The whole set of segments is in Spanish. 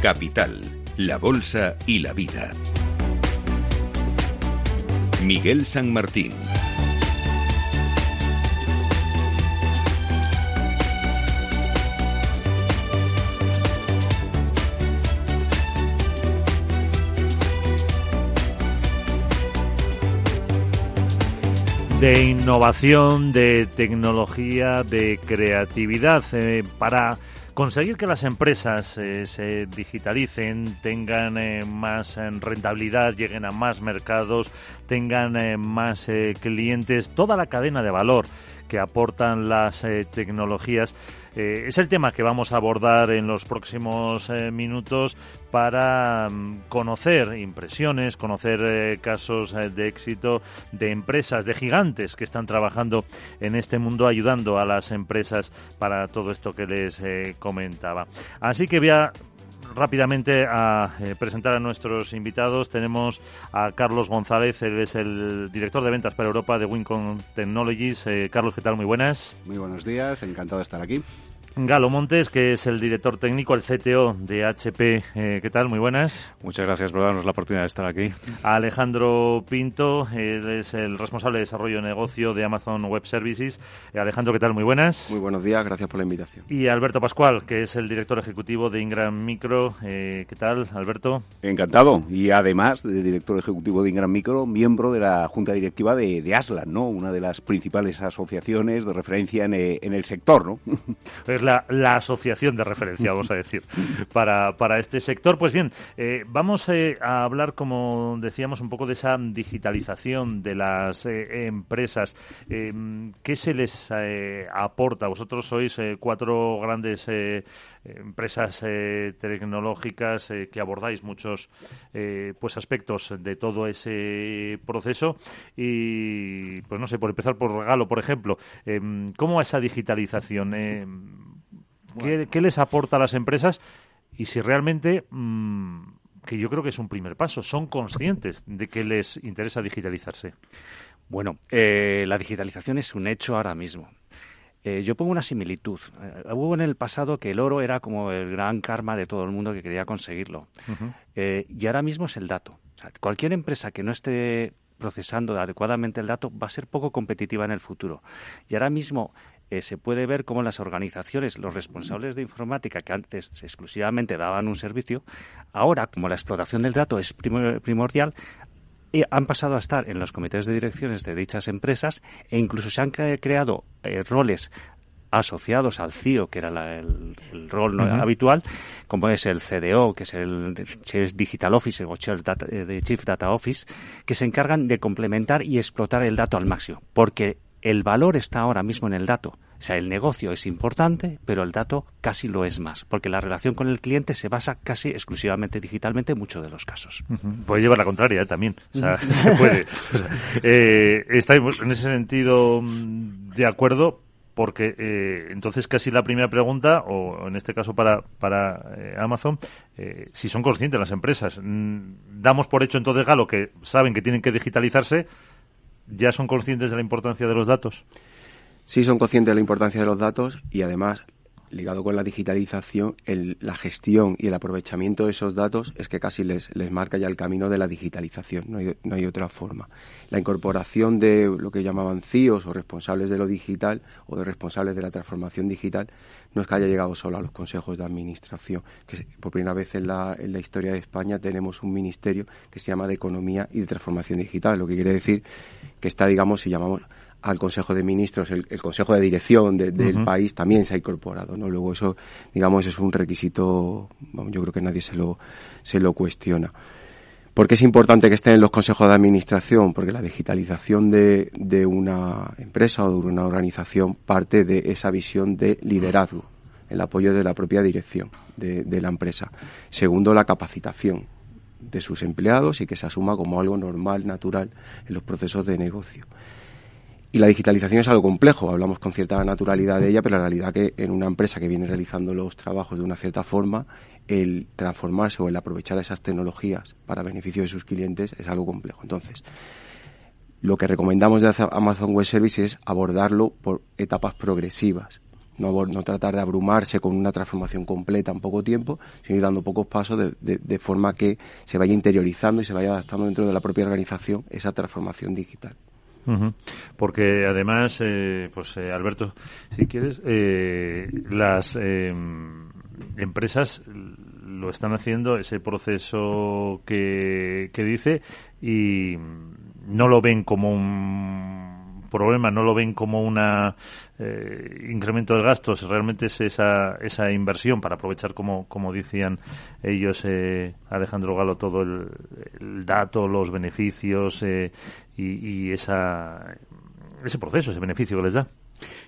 Capital, la Bolsa y la Vida. Miguel San Martín. de innovación, de tecnología, de creatividad eh, para conseguir que las empresas eh, se digitalicen, tengan eh, más rentabilidad, lleguen a más mercados, tengan más clientes, toda la cadena de valor que aportan las tecnologías eh, es el tema que vamos a abordar en los próximos eh, minutos para mm, conocer impresiones, conocer eh, casos de éxito de empresas, de gigantes que están trabajando en este mundo ayudando a las empresas para todo esto que les comentaba. Así que voy a rápidamente a presentar a nuestros invitados. Tenemos a Carlos González, él es el director de ventas para Europa de Wincom Technologies. Carlos, ¿qué tal? Muy buenas. Muy buenos días, encantado de estar aquí. Galo Montes, que es el director técnico, el CTO de HP. Eh, ¿Qué tal? Muy buenas. Muchas gracias por darnos la oportunidad de estar aquí. Alejandro Pinto, él es el responsable de desarrollo de negocio de Amazon Web Services. Eh, Alejandro, ¿qué tal? Muy buenas. Muy buenos días, gracias por la invitación. Y Alberto Pascual, que es el director ejecutivo de Ingram Micro. Eh, ¿Qué tal, Alberto? Encantado. Y además de director ejecutivo de Ingram Micro, miembro de la junta directiva de, de Aslan, ¿no? Una de las principales asociaciones de referencia en, en el sector, ¿no? La, asociación de referencia, vamos a decir, para, para este sector. Pues bien, eh, vamos eh, a hablar, como decíamos, un poco de esa digitalización de las eh, empresas. ¿Qué se les aporta? Vosotros sois cuatro grandes empresas tecnológicas que abordáis muchos pues aspectos de todo ese proceso y pues no sé por empezar por regalo por ejemplo cómo va esa digitalización ¿Qué, les aporta a las empresas? Y si realmente, mm, que yo creo que es un primer paso, son conscientes de que les interesa digitalizarse. Bueno, eh, la digitalización es un hecho ahora mismo. Eh, yo pongo una similitud. Eh, hubo en el pasado que el oro era como el gran karma de todo el mundo que quería conseguirlo. y ahora mismo es el dato. cualquier empresa que no esté procesando adecuadamente el dato va a ser poco competitiva en el futuro. Y ahora mismo eh, se puede ver cómo las organizaciones, los responsables de informática que antes exclusivamente daban un servicio, ahora, como la explotación del dato es primordial, eh, han pasado a estar en los comités de direcciones de dichas empresas e incluso se han creado eh, roles asociados al CIO, que era el, rol habitual, como es el CDO, que es el Digital Office o Chief Data, Chief Data Office, que se encargan de complementar y explotar el dato al máximo, porque el valor está ahora mismo en el dato. O sea, el negocio es importante, pero el dato casi lo es más, porque la relación con el cliente se basa casi exclusivamente digitalmente en muchos de los casos. Puede llevar la contraria ¿eh? también, o sea, se puede. eh, ¿Estáis en ese sentido mm, de acuerdo? Porque eh, entonces casi la primera pregunta, o en este caso para, para eh, Amazon, si son conscientes las empresas. Mm, damos por hecho entonces, Galo, que saben que tienen que digitalizarse, ya son conscientes de la importancia de los datos? Sí, son conscientes de la importancia de los datos y además, ligado con la digitalización, la gestión y el aprovechamiento de esos datos es que casi les, les marca ya el camino de la digitalización, no hay, no hay otra forma. La incorporación de lo que llamaban CIOs o responsables de lo digital o de responsables de la transformación digital no es que haya llegado solo a los consejos de administración, que por primera vez en la, en la historia de España tenemos un ministerio que se llama de Economía y de Transformación Digital, lo que quiere decir que está, digamos, si llamamos al Consejo de Ministros, el, Consejo de Dirección del país también se ha incorporado, ¿no? Luego eso, digamos, es un requisito, yo creo que nadie se lo, se lo cuestiona. ¿Por qué es importante que estén en los consejos de administración? Porque la digitalización de, de una empresa o de una organización parte de esa visión de liderazgo, el apoyo de la propia dirección de, de la empresa. Segundo, la capacitación de sus empleados y que se asuma como algo normal, natural en los procesos de negocio. Y la digitalización es algo complejo, hablamos con cierta naturalidad de ella, pero la realidad que en una empresa que viene realizando los trabajos de una cierta forma, el transformarse o el aprovechar esas tecnologías para beneficio de sus clientes es algo complejo. Entonces, lo que recomendamos de Amazon Web Services es abordarlo por etapas progresivas. no, tratar de abrumarse con una transformación completa en poco tiempo, sino ir dando pocos pasos de, de, forma que se vaya interiorizando y se vaya adaptando dentro de la propia organización esa transformación digital. Porque además, eh, pues eh, Alberto, si quieres, eh, las em, empresas lo están haciendo ese proceso que, que dice y no lo ven como un problema, no lo ven como un eh, incremento de gastos, realmente es esa, esa inversión para aprovechar, como, como decían ellos, eh, Alejandro Galo, todo el, dato, los beneficios eh, y, y esa, ese proceso, ese beneficio que les da.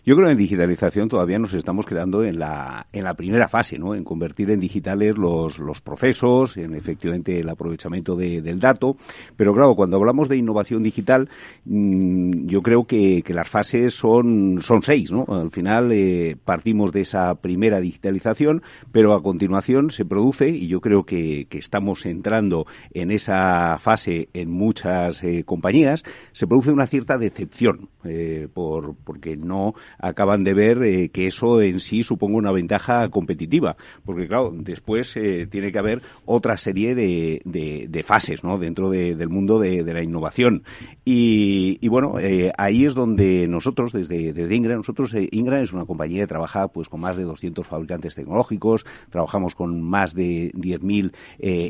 Yo creo que en digitalización todavía nos estamos quedando en la, en la primera fase, ¿no? En convertir en digitales los, los procesos, en efectivamente el aprovechamiento del dato. Pero claro, cuando hablamos de innovación digital, mm, yo creo que, que, las fases son, son seis, ¿no? Al final eh, partimos de esa primera digitalización, pero a continuación se produce, y yo creo que, que estamos entrando en esa fase en muchas eh, compañías, se produce una cierta decepción, eh, por, porque no acaban de ver eh, que eso en sí suponga una ventaja competitiva. Porque, claro, después eh, tiene que haber otra serie de, de, fases ¿no? dentro del mundo de, la innovación. Y, bueno, eh, ahí es donde nosotros, desde, desde Ingra, nosotros, Ingra es una compañía que trabaja pues, con más de 200 fabricantes tecnológicos, trabajamos con más de 10.000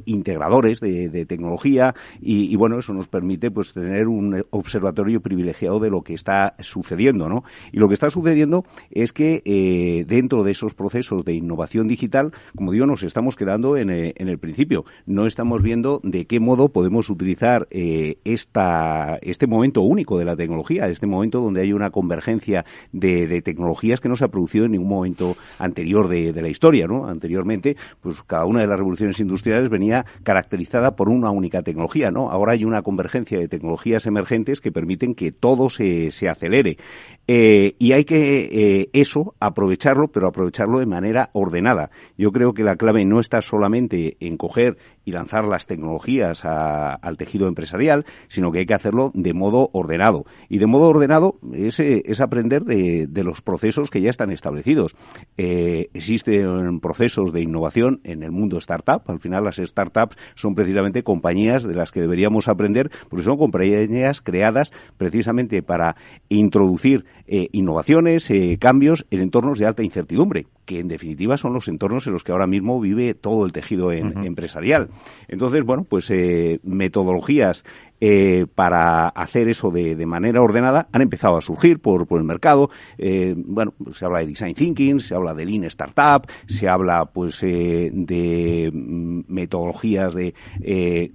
integradores de, tecnología y, y, bueno, eso nos permite pues tener un observatorio privilegiado de lo que está sucediendo, ¿no? Y lo que está sucediendo es que eh, dentro de esos procesos de innovación digital, como digo, nos estamos quedando en, eh, el principio. No estamos viendo de qué modo podemos utilizar eh, esta, este momento único de la tecnología, este momento donde hay una convergencia de, tecnologías que no se ha producido en ningún momento anterior de, la historia. ¿no? Anteriormente, pues cada una de las revoluciones industriales venía caracterizada por una única tecnología. ¿no? Ahora hay una convergencia de tecnologías emergentes que permiten que todo se, se acelere. Eh, y hay que eh, eso aprovecharlo, pero aprovecharlo de manera ordenada. Yo creo que la clave no está solamente en coger y lanzar las tecnologías al tejido empresarial, sino que hay que hacerlo de modo ordenado. Y de modo ordenado es, eh, es aprender de, los procesos que ya están establecidos. Existen procesos de innovación en el mundo startup. Al final las startups son precisamente compañías de las que deberíamos aprender, porque son compañías creadas precisamente para introducir eh, innovaciones, eh, cambios en entornos de alta incertidumbre que en definitiva son los entornos en los que ahora mismo vive todo el tejido empresarial. Entonces, bueno, pues eh, metodologías eh, para hacer eso de, manera ordenada han empezado a surgir por, el mercado. Bueno, pues se habla de design thinking, se habla de lean startup, se habla pues de mm, metodologías de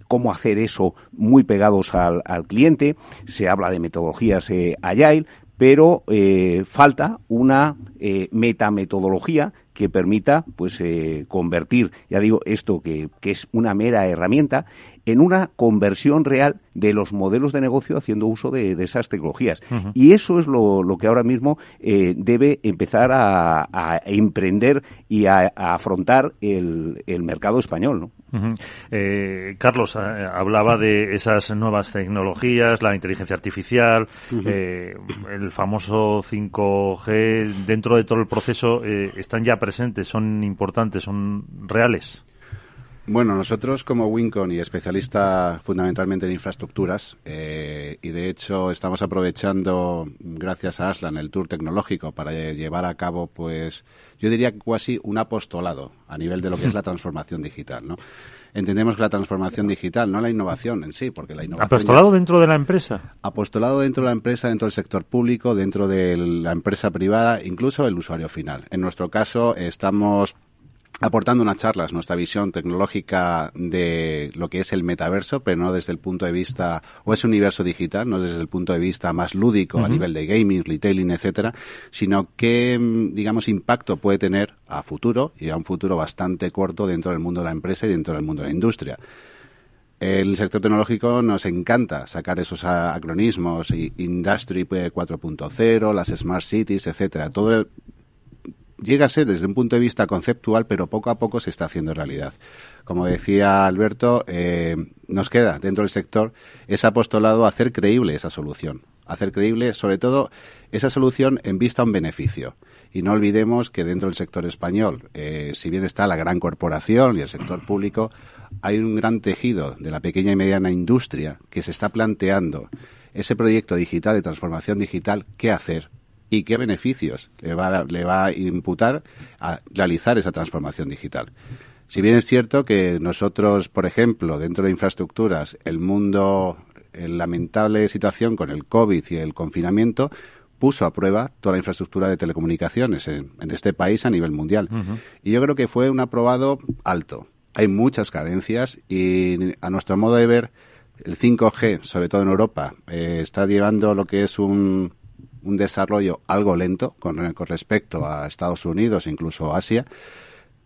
cómo hacer eso muy pegados al, al, cliente, se habla de metodologías agile, pero eh, falta una eh, metametodología que permita pues eh, convertir, ya digo, esto que, que, es una mera herramienta, en una conversión real de los modelos de negocio haciendo uso de, esas tecnologías. Y eso es lo, lo que ahora mismo eh, debe empezar a, a, emprender y a, afrontar el, el mercado español. ¿no? Eh, Carlos eh, hablaba de esas nuevas tecnologías, la inteligencia artificial, eh, el famoso 5G. Dentro de todo el proceso eh, están ya presentes, son importantes, son reales. Bueno, nosotros como Wincon y especialista fundamentalmente en infraestructuras, y de hecho estamos aprovechando, gracias a Aslan, el tour tecnológico para llevar a cabo, pues, yo diría casi un apostolado a nivel de lo que es la transformación digital, ¿no? Entendemos que la transformación digital, no la innovación en sí, porque la innovación... ¿Apostolado dentro de la empresa? Apostolado dentro de la empresa, dentro del sector público, dentro de la empresa privada, incluso el usuario final. En nuestro caso, estamos aportando unas charlas, nuestra visión tecnológica de lo que es el metaverso, pero no desde el punto de vista, o ese universo digital, no desde el punto de vista más lúdico a nivel de gaming, retailing, etcétera, sino qué, mm, digamos, impacto puede tener a futuro y a un futuro bastante corto dentro del mundo de la empresa y dentro del mundo de la industria. El sector tecnológico nos encanta sacar esos acronismos, Industry 4.0, las Smart Cities, etcétera. Todo el, llega a ser desde un punto de vista conceptual, pero poco a poco se está haciendo realidad. Como decía Alberto, eh, nos queda dentro del sector ese apostolado a hacer creíble esa solución. hacer creíble, sobre todo, esa solución en vista a un beneficio. Y no olvidemos que dentro del sector español, eh, si bien está la gran corporación y el sector público, hay un gran tejido de la pequeña y mediana industria que se está planteando ese proyecto digital de transformación digital, qué hacer y qué beneficios le va, le va a imputar a realizar esa transformación digital. Si bien es cierto que nosotros, por ejemplo, dentro de infraestructuras, el mundo, en lamentable situación con el COVID y el confinamiento, puso a prueba toda la infraestructura de telecomunicaciones en, este país a nivel mundial. Y yo creo que fue un aprobado alto. Hay muchas carencias y a nuestro modo de ver, el 5G, sobre todo en Europa, eh, está llevando lo que es un, un desarrollo algo lento con, con respecto a Estados Unidos, incluso Asia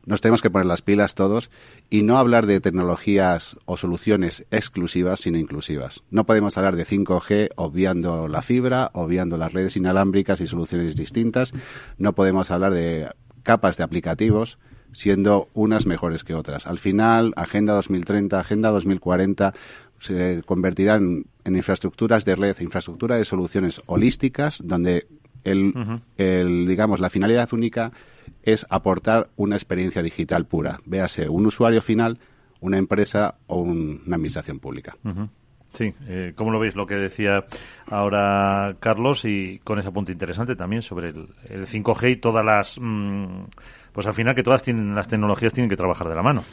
nos tenemos que poner las pilas todos y no hablar de tecnologías o soluciones exclusivas, sino inclusivas. No podemos hablar de 5G obviando la fibra, obviando las redes inalámbricas y soluciones distintas. No podemos hablar de capas de aplicativos siendo unas mejores que otras. Al final, Agenda 2030, Agenda 2040 se convertirán en infraestructuras de red, infraestructura de soluciones holísticas, donde el, el digamos, la finalidad única es aportar una experiencia digital pura, véase un usuario final, una empresa o una administración pública. Sí, eh, ¿cómo lo veis lo que decía ahora Carlos y con ese punto interesante también sobre el, 5G y todas las... Mm, pues al final que todas tienen, las tecnologías tienen que trabajar de la mano.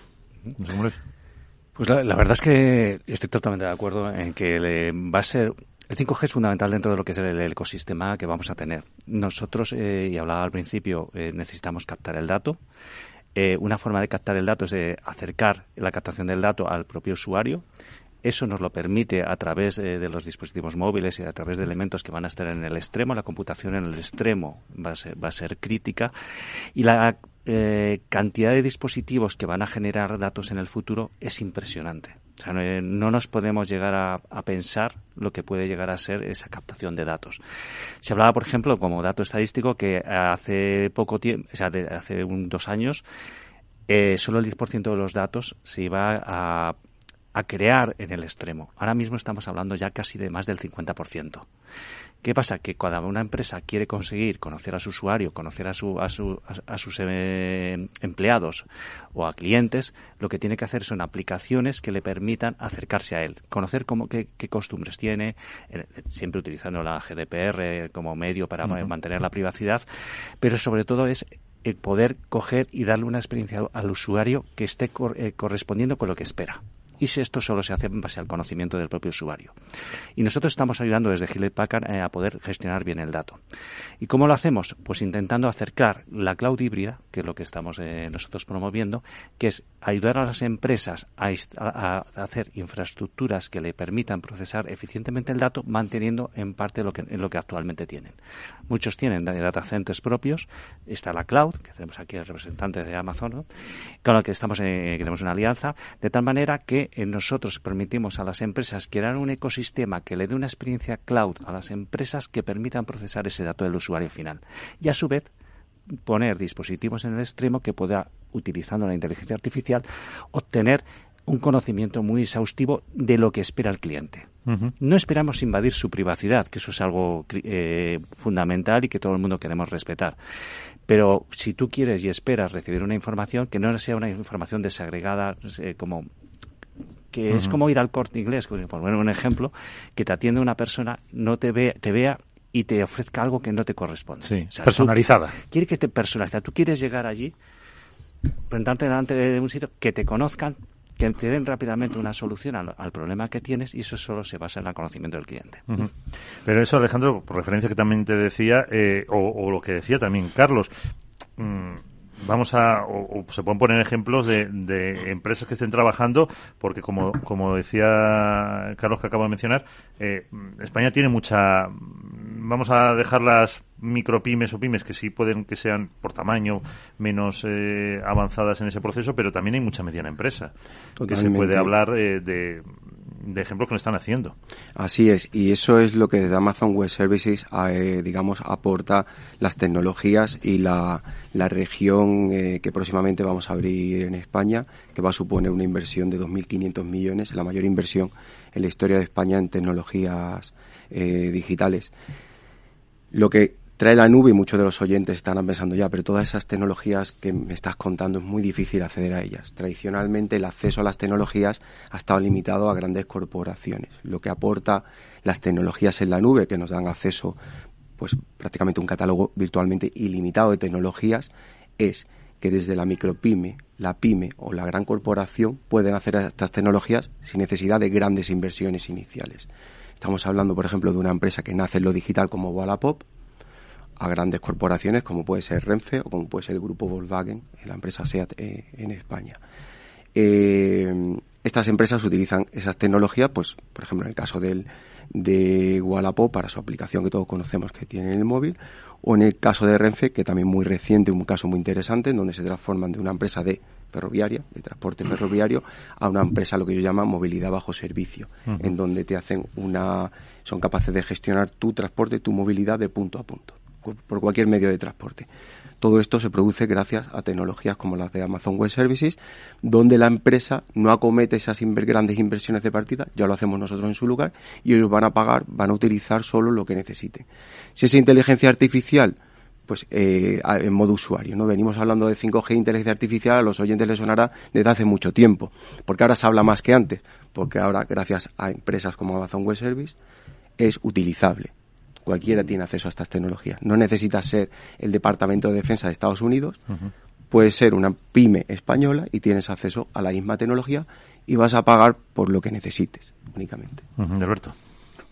Pues la, verdad es que estoy totalmente de acuerdo en que le va a ser el 5G es fundamental dentro de lo que es el, ecosistema que vamos a tener. Nosotros, eh, y hablaba al principio, eh, necesitamos captar el dato. Eh, una forma de captar el dato es de acercar la captación del dato al propio usuario. Eso nos lo permite a través de los dispositivos móviles y a través de elementos que van a estar en el extremo. La computación en el extremo va a ser, crítica. Y la cantidad de dispositivos que van a generar datos en el futuro es impresionante. O sea, no, nos podemos llegar a, pensar lo que puede llegar a ser esa captación de datos. Se hablaba, por ejemplo, como dato estadístico, que hace poco tiempo, o sea, hace un, dos años, eh, solo el 10% de los datos se iba a, a crear en el extremo. Ahora mismo estamos hablando ya casi de más del 50%. ¿Qué pasa? Que cuando una empresa quiere conseguir conocer a su usuario, conocer a, su, a, su, a, sus eh, empleados o a clientes, lo que tiene que hacer son aplicaciones que le permitan acercarse a él, conocer cómo, qué, costumbres tiene, eh, siempre utilizando la GDPR como medio para mantener la privacidad, pero sobre todo es el poder coger y darle una experiencia al usuario que esté eh, correspondiendo con lo que espera y si esto solo se hace en base al conocimiento del propio usuario. Y nosotros estamos ayudando desde Hewlett Packard eh, a poder gestionar bien el dato. ¿Y cómo lo hacemos? Pues intentando acercar la cloud híbrida, que es lo que estamos eh, nosotros promoviendo, que es ayudar a las empresas a, hacer infraestructuras que le permitan procesar eficientemente el dato, manteniendo en parte lo que, lo que actualmente tienen. Muchos tienen data centers propios, está la cloud, que tenemos aquí el representante de Amazon, con la que estamos, eh, tenemos una alianza, de tal manera que nosotros permitimos a las empresas crear un ecosistema que le dé una experiencia cloud a las empresas que permitan procesar ese dato del usuario final. Y a su vez, poner dispositivos en el extremo que pueda, utilizando la inteligencia artificial, obtener un conocimiento muy exhaustivo de lo que espera el cliente. No esperamos invadir su privacidad, que eso es algo eh, fundamental y que todo el mundo queremos respetar. Pero si tú quieres y esperas recibir una información, que no sea una información desagregada, eh, como que es como ir al corte inglés, por poner un ejemplo, que te atiende una persona, no te, ve, te vea y te ofrezca algo que no te corresponde. Sí, personalizada. Quiere que te. Tú quieres llegar allí, presentarte delante de un sitio, que te conozcan, que te den rápidamente una solución al, problema que tienes y eso solo se basa en el conocimiento del cliente. Pero eso, Alejandro, por referencia que también te decía, eh, o, lo que decía también Carlos, mm, vamos a, o, se pueden poner ejemplos de, de, empresas que estén trabajando, porque como, como decía Carlos que acabo de mencionar, eh, España tiene mucha, vamos a dejar las micropymes o pymes que sí pueden que sean por tamaño menos eh, avanzadas en ese proceso, pero también hay mucha mediana empresa que se puede hablar eh, de de ejemplos que lo están haciendo. Así es, y eso es lo que desde Amazon Web Services, eh, digamos, aporta las tecnologías y la, la región eh, que próximamente vamos a abrir en España, que va a suponer una inversión de 2.500 millones, la mayor inversión en la historia de España en tecnologías eh, digitales. Lo que trae la nube y muchos de los oyentes están pensando ya, pero todas esas tecnologías que me estás contando es muy difícil acceder a ellas. Tradicionalmente el acceso a las tecnologías ha estado limitado a grandes corporaciones. Lo que aporta las tecnologías en la nube, que nos dan acceso pues prácticamente un catálogo virtualmente ilimitado de tecnologías, es que desde la micropyme, la pyme o la gran corporación pueden hacer estas tecnologías sin necesidad de grandes inversiones iniciales. Estamos hablando, por ejemplo, de una empresa que nace en lo digital como Wallapop, a grandes corporaciones como puede ser Renfe o como puede ser el grupo Volkswagen, la empresa SEAT eh, en España. Eh, estas empresas utilizan esas tecnologías, pues, por ejemplo, en el caso del, de Wallapop para su aplicación que todos conocemos que tiene en el móvil, o en el caso de Renfe, que también muy reciente, un caso muy interesante, en donde se transforman de una empresa de ferroviaria, de transporte ferroviario, a una empresa lo que yo llamo movilidad bajo servicio, en donde te hacen una, son capaces de gestionar tu transporte, tu movilidad de punto a punto por cualquier medio de transporte. Todo esto se produce gracias a tecnologías como las de Amazon Web Services, donde la empresa no acomete esas grandes inversiones de partida, ya lo hacemos nosotros en su lugar, y ellos van a pagar, van a utilizar solo lo que necesiten. Si es inteligencia artificial, pues eh, en modo usuario, ¿no? Venimos hablando de 5G inteligencia artificial, a los oyentes les sonará desde hace mucho tiempo, porque ahora se habla más que antes, porque ahora gracias a empresas como Amazon Web Service es utilizable Cualquiera tiene acceso a estas tecnologías. No necesita ser el Departamento de Defensa de Estados Unidos. Puede ser una pyme española y tienes acceso a la misma tecnología y vas a pagar por lo que necesites únicamente. Alberto.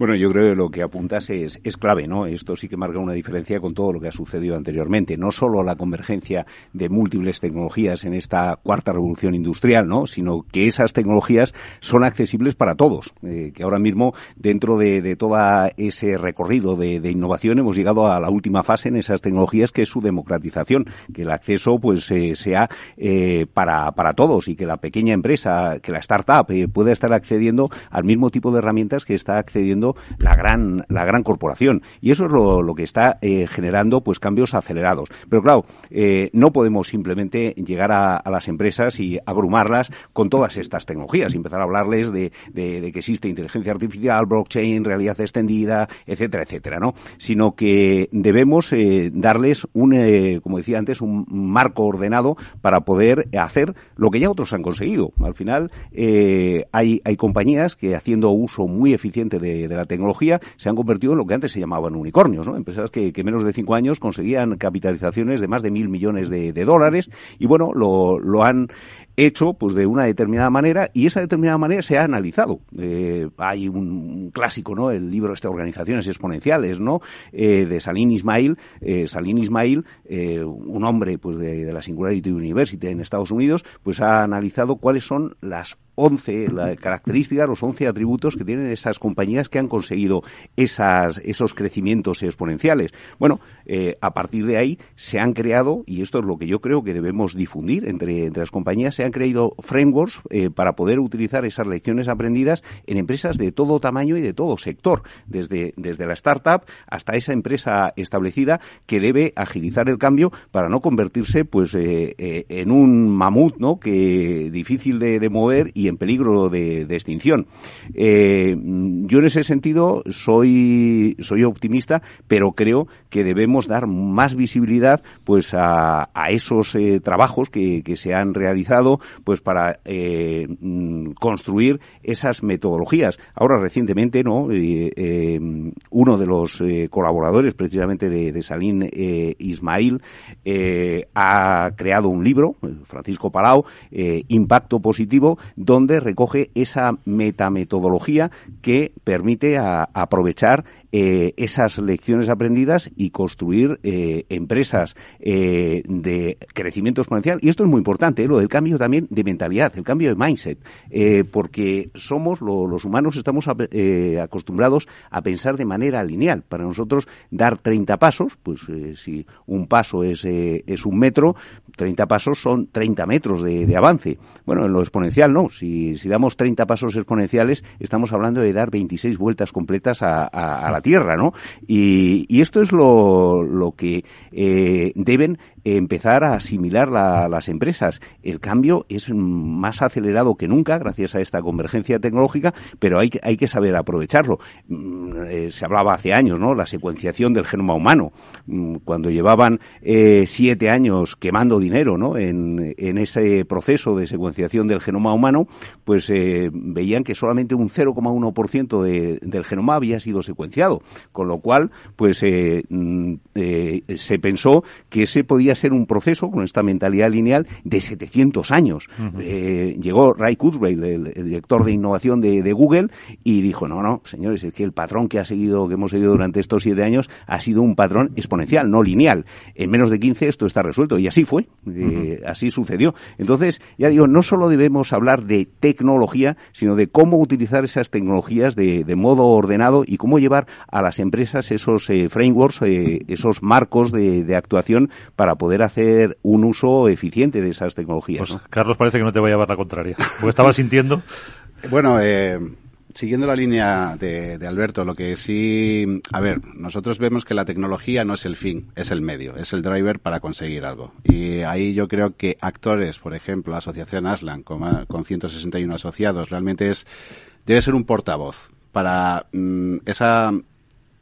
Bueno, yo creo que lo que apuntas es, es clave, ¿no? Esto sí que marca una diferencia con todo lo que ha sucedido anteriormente. No solo la convergencia de múltiples tecnologías en esta cuarta revolución industrial, ¿no? Sino que esas tecnologías son accesibles para todos. Eh, que ahora mismo, dentro de, de todo ese recorrido de, de, innovación, hemos llegado a la última fase en esas tecnologías, que es su democratización. Que el acceso, pues, eh, sea eh, para, para todos y que la pequeña empresa, que la startup, eh, pueda estar accediendo al mismo tipo de herramientas que está accediendo la gran, la gran corporación. Y eso es lo, lo que está eh, generando pues cambios acelerados. Pero claro, eh, no podemos simplemente llegar a, a, las empresas y abrumarlas con todas estas tecnologías y empezar a hablarles de, de, que existe inteligencia artificial, blockchain, realidad extendida, etcétera, etcétera, ¿no? Sino que debemos eh, darles un, como decía antes, un marco ordenado para poder hacer lo que ya otros han conseguido. Al final, hay, hay compañías que haciendo uso muy eficiente de, de la tecnología se han convertido en lo que antes se llamaban unicornios. Empresas que, menos de cinco años conseguían capitalizaciones de más de mil millones de, dólares y bueno, lo, lo han hecho pues de una determinada manera y esa determinada manera se ha analizado. Eh, hay un, un, clásico, ¿no? El libro este Organizaciones Exponenciales, ¿no? Eh, de Salim Ismail, eh, Salim Ismail, eh, un hombre pues de, de, la Singularity University en Estados Unidos, pues ha analizado cuáles son las 11 la características, los 11 atributos que tienen esas compañías que han conseguido esas, esos crecimientos exponenciales. Bueno, eh, a partir de ahí se han creado, y esto es lo que yo creo que debemos difundir entre, entre las compañías, se han creado frameworks eh, para poder utilizar esas lecciones aprendidas en empresas de todo tamaño y de todo sector, desde, desde la startup hasta esa empresa establecida que debe agilizar el cambio para no convertirse pues eh, en un mamut, ¿no? que difícil de, de mover y en peligro de, extinción. Eh, yo en ese sentido soy, soy optimista, pero creo que debemos dar más visibilidad pues a, esos eh, trabajos que, se han realizado pues para eh, construir esas metodologías. Ahora recientemente, ¿no? Uno de los colaboradores precisamente de, de Salín Ismail ha creado un libro, Francisco Palau, Impacto Positivo, donde recoge esa metametodología que permite a, aprovechar eh, esas lecciones aprendidas y construir eh, empresas eh, de crecimiento exponencial. Y esto es muy importante, lo del cambio también de mentalidad, el cambio de mindset, porque somos, lo, los humanos estamos a, acostumbrados a pensar de manera lineal. Para nosotros, dar 30 pasos, pues si un paso es, es un metro, 30 pasos son 30 metros de, avance. Bueno, en lo exponencial no. Si, damos 30 pasos exponenciales, estamos hablando de dar 26 vueltas completas a, a, la Tierra, ¿no? Y, esto es lo, lo que eh, deben empezar a asimilar la, las empresas. El cambio es más acelerado que nunca gracias a esta convergencia tecnológica, pero hay hay que saber aprovecharlo. Mm, eh, se hablaba hace años, ¿no? La secuenciación del genoma humano. Mm, cuando llevaban eh, siete años quemando dinero, ¿no? En, en, ese proceso de secuenciación del genoma humano, pues eh, veían que solamente un 0,1% de, del genoma había sido secuenciado, con lo cual, pues mm, se pensó que ese podía ser un proceso con esta mentalidad lineal de 700 años. llegó Ray Kurzweil, el, director de innovación de, de Google, y dijo, no, no, señores, es que el patrón que ha seguido, que hemos seguido durante estos siete años, ha sido un patrón exponencial, no lineal. En menos de 15 esto está resuelto y así fue, eh, así sucedió. Entonces, ya digo, no solo debemos hablar de tecnología, sino de cómo utilizar esas tecnologías de, modo ordenado y cómo llevar a las empresas esos eh, frameworks, eh, esos marcos de, actuación para poder hacer un uso eficiente de esas tecnologías. Pues, Carlos, parece que no te voy a llevar la contraria, porque estaba sintiendo. Bueno, eh, Siguiendo la línea de, Alberto, lo que sí, a ver, nosotros vemos que la tecnología no es el fin, es el medio, es el driver para conseguir algo. Y ahí yo creo que actores, por ejemplo, la asociación Aslan, con, con 161 asociados, realmente es, debe ser un portavoz para mm, esa,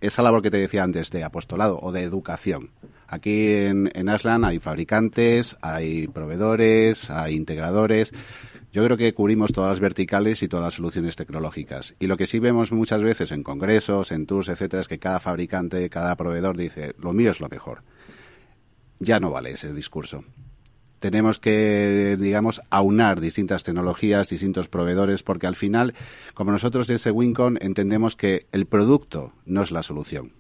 esa labor que te decía antes de apostolado o de educación. Aquí en, Aslan hay fabricantes, hay proveedores, hay integradores. Yo creo que cubrimos todas las verticales y todas las soluciones tecnológicas. Y lo que sí vemos muchas veces en congresos, en tours, etcétera, es que cada fabricante, cada proveedor dice, lo mío es lo mejor. Ya no vale ese discurso. Tenemos que, digamos, aunar distintas tecnologías, distintos proveedores, porque al final, como nosotros desde Wincon entendemos que el producto no es la solución.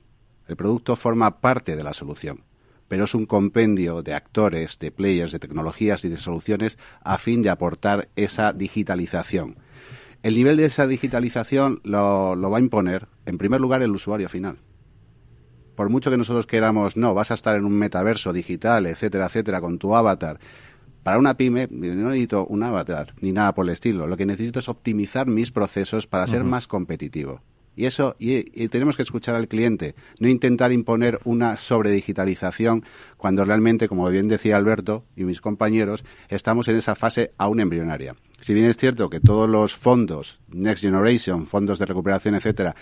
El producto forma parte de la solución pero es un compendio de actores, de players, de tecnologías y de soluciones a fin de aportar esa digitalización. El nivel de esa digitalización lo, va a imponer, en primer lugar, el usuario final. Por mucho que nosotros queramos, no, vas a estar en un metaverso digital, etcétera, etcétera, con tu avatar. Para una pyme, no necesito un avatar ni nada por el estilo. Lo que necesito es optimizar mis procesos para ser más competitivo. Y eso, y, tenemos que escuchar al cliente, no intentar imponer una sobredigitalización cuando realmente, como bien decía Alberto y mis compañeros, estamos en esa fase aún embrionaria. Si bien es cierto que todos los fondos, Next Generation, fondos de recuperación, etcétera,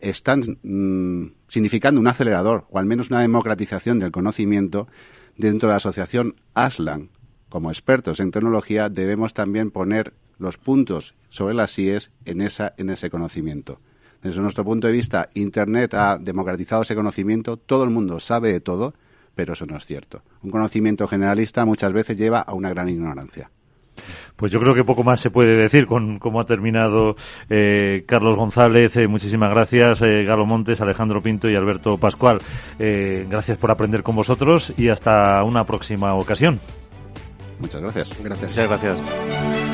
están mm, significando un acelerador o al menos una democratización del conocimiento, dentro de la asociación ASLAN, como expertos en tecnología, debemos también poner los puntos sobre las IES en, esa, en ese conocimiento. Desde nuestro punto de vista, Internet ha democratizado ese conocimiento, todo el mundo sabe de todo, pero eso no es cierto. Un conocimiento generalista muchas veces lleva a una gran ignorancia. Pues yo creo que poco más se puede decir con cómo ha terminado eh, Carlos González. Eh, muchísimas gracias, eh, Galo Montes, Alejandro Pinto y Alberto Pascual. gracias por aprender con vosotros y hasta una próxima ocasión. Muchas gracias. Gracias. Muchas gracias.